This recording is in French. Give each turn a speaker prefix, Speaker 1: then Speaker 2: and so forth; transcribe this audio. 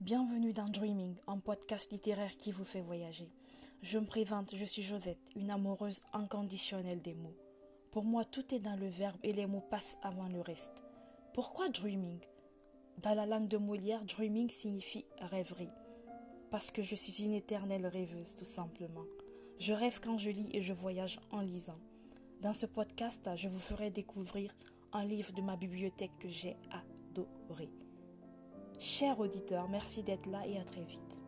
Speaker 1: Bienvenue dans Dreaming, un podcast littéraire qui vous fait voyager. Je me présente, je suis Josette, une amoureuse inconditionnelle des mots. Pour moi, tout est dans le verbe et les mots passent avant le reste. Pourquoi dreaming? Dans la langue de Molière, dreaming signifie rêverie. Parce que je suis une éternelle rêveuse, tout simplement. Je rêve quand je lis et je voyage en lisant. Dans ce podcast, je vous ferai découvrir un livre de ma bibliothèque que j'ai adoré. Chers auditeurs, merci d'être là et à très vite.